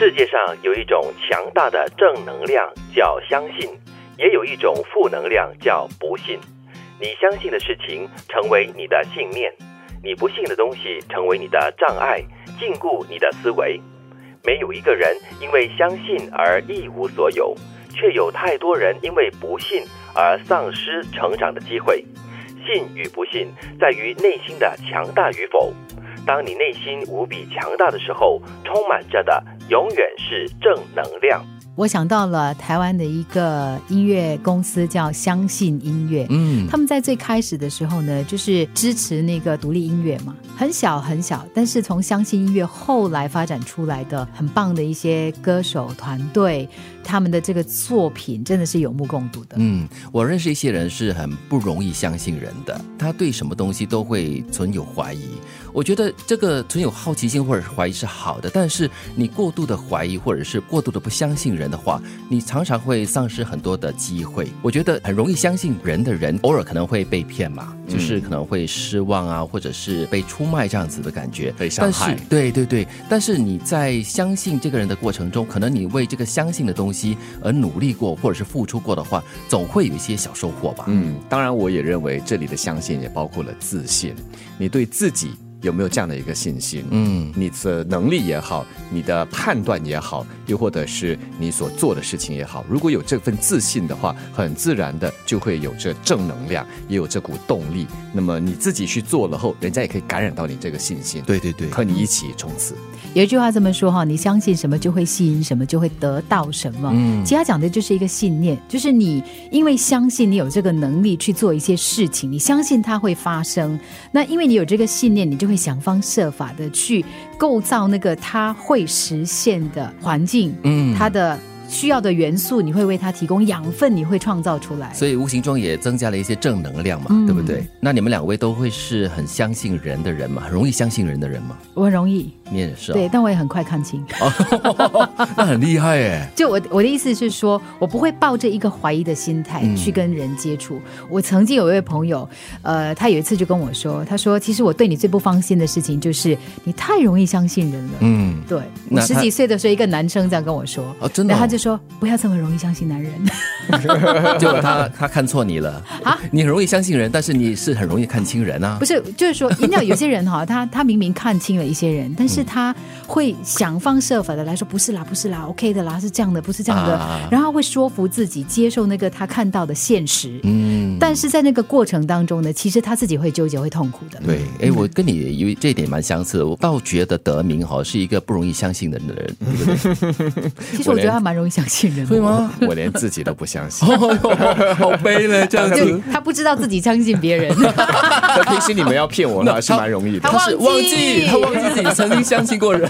世界上有一种强大的正能量叫相信，也有一种负能量叫不信。你相信的事情成为你的信念，你不信的东西成为你的障碍，禁锢你的思维。没有一个人因为相信而一无所有，却有太多人因为不信而丧失成长的机会。信与不信，在于内心的强大与否。当你内心无比强大的时候，充满着的永远是正能量。我想到了台湾的一个音乐公司，叫相信音乐。嗯，他们在最开始的时候呢，就是支持那个独立音乐嘛，很小很小，但是从相信音乐后来发展出来的很棒的一些歌手团队，他们的这个作品真的是有目共睹的。嗯，我认识一些人是很不容易相信人的，他对什么东西都会存有怀疑。我觉得这个存有好奇心或者是怀疑是好的，但是你过度的怀疑或者是过度的不相信人的话，你常常会丧失很多的机会。我觉得很容易相信人的人，偶尔可能会被骗嘛，就是可能会失望啊，或者是被出卖这样子的感觉，被伤害对对对，但是你在相信这个人的过程中，可能你为这个相信的东西而努力过，或者是付出过的话，总会有一些小收获吧。嗯，当然，我也认为这里的相信也包括了自信。你对自己有没有这样的一个信心？嗯，你的能力也好，你的判断也好，又或者是你所做的事情也好，如果有这份自信的话，很自然的就会有这正能量，也有这股动力。那么你自己去做了后，人家也可以感染到你这个信心，对对对，和你一起冲刺。有一句话这么说哈，你相信什么就会吸引什么，就会得到什么。嗯其实他讲的就是一个信念，就是你因为相信你有这个能力去做一些事情，你相信它会发生。那因为你有这个信念，你就会想方设法的去构造那个他会实现的环境，嗯。他的需要的元素，你会为它提供养分，你会创造出来。所以无形中也增加了一些正能量嘛，嗯对不对？那你们两位都会是很相信人的人嘛，很容易相信人的人嘛？我很容易，你也是、哦，对，但我也很快看清。那很厉害哎。就我我的意思是说，我不会抱着一个怀疑的心态嗯去跟人接触。我曾经有一位朋友，呃，他有一次就跟我说，他说：“其实我对你最不放心的事情就是你太容易相信人了。嗯，对我十几岁的时候，一个男生这样跟我说，哦，真的、哦，然后他就说：“不要这么容易相信男人。结果他他看错你了啊你很容易相信人，但是你是很容易看清人啊”不。是，就是说，你知道有些人哈，他他明明看清了一些人，但嗯是他会想方设法的来说：“不是啦，不是啦，OK 的啦，是这样的，不是这样的。啊然后会说服自己接受那个他看到的现实。嗯，但是在那个过程当中呢，其实他自己会纠结、会痛苦的。对，哎，我跟你有这一点蛮相似的。我倒觉得德明哈是一个不容易相信人的人，对不对？其实我觉得他蛮容易相信人的。会？吗？我连自己都不相信。好悲呢，这样子他不知道自己相信别人，那平时你们要骗我的话是蛮容易的他。是忘忘记记，他忘记自己曾经相信过人，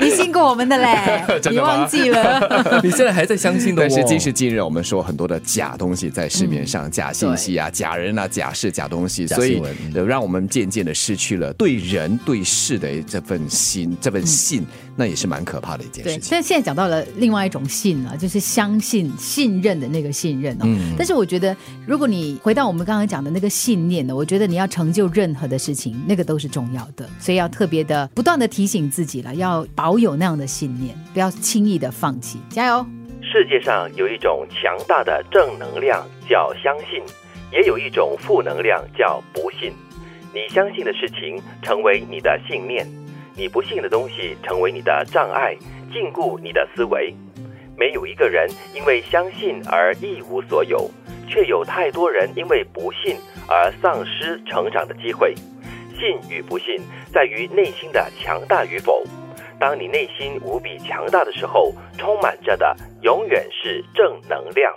你信过我们的嘞，真的吗你忘记了？你现在还在相信的哦。但是今时今日，我们说很多的假东西在市面上，假信息啊、假人啊、假事、假东西，所以让我们渐渐的失去了对人对事的这份心、这份信，那也是蛮可怕的一件事，情。但现在讲到了另外一种信啊，就是相信、信任的那个信任哦。嗯但是我觉得，如果你回到我们刚刚讲的那个信念呢，我觉得你要成就任何的事情，那个都是重要的，所以要特别的不断的提醒自己了，要保有那样的信念，不要轻易的放弃，加油！世界上有一种强大的正能量叫相信，也有一种负能量叫不信。你相信的事情成为你的信念，你不信的东西成为你的障碍，禁锢你的思维。没有一个人因为相信而一无所有，却有太多人因为不信而丧失成长的机会。信与不信，在于内心的强大与否。当你内心无比强大的时候，充满着的永远是正能量。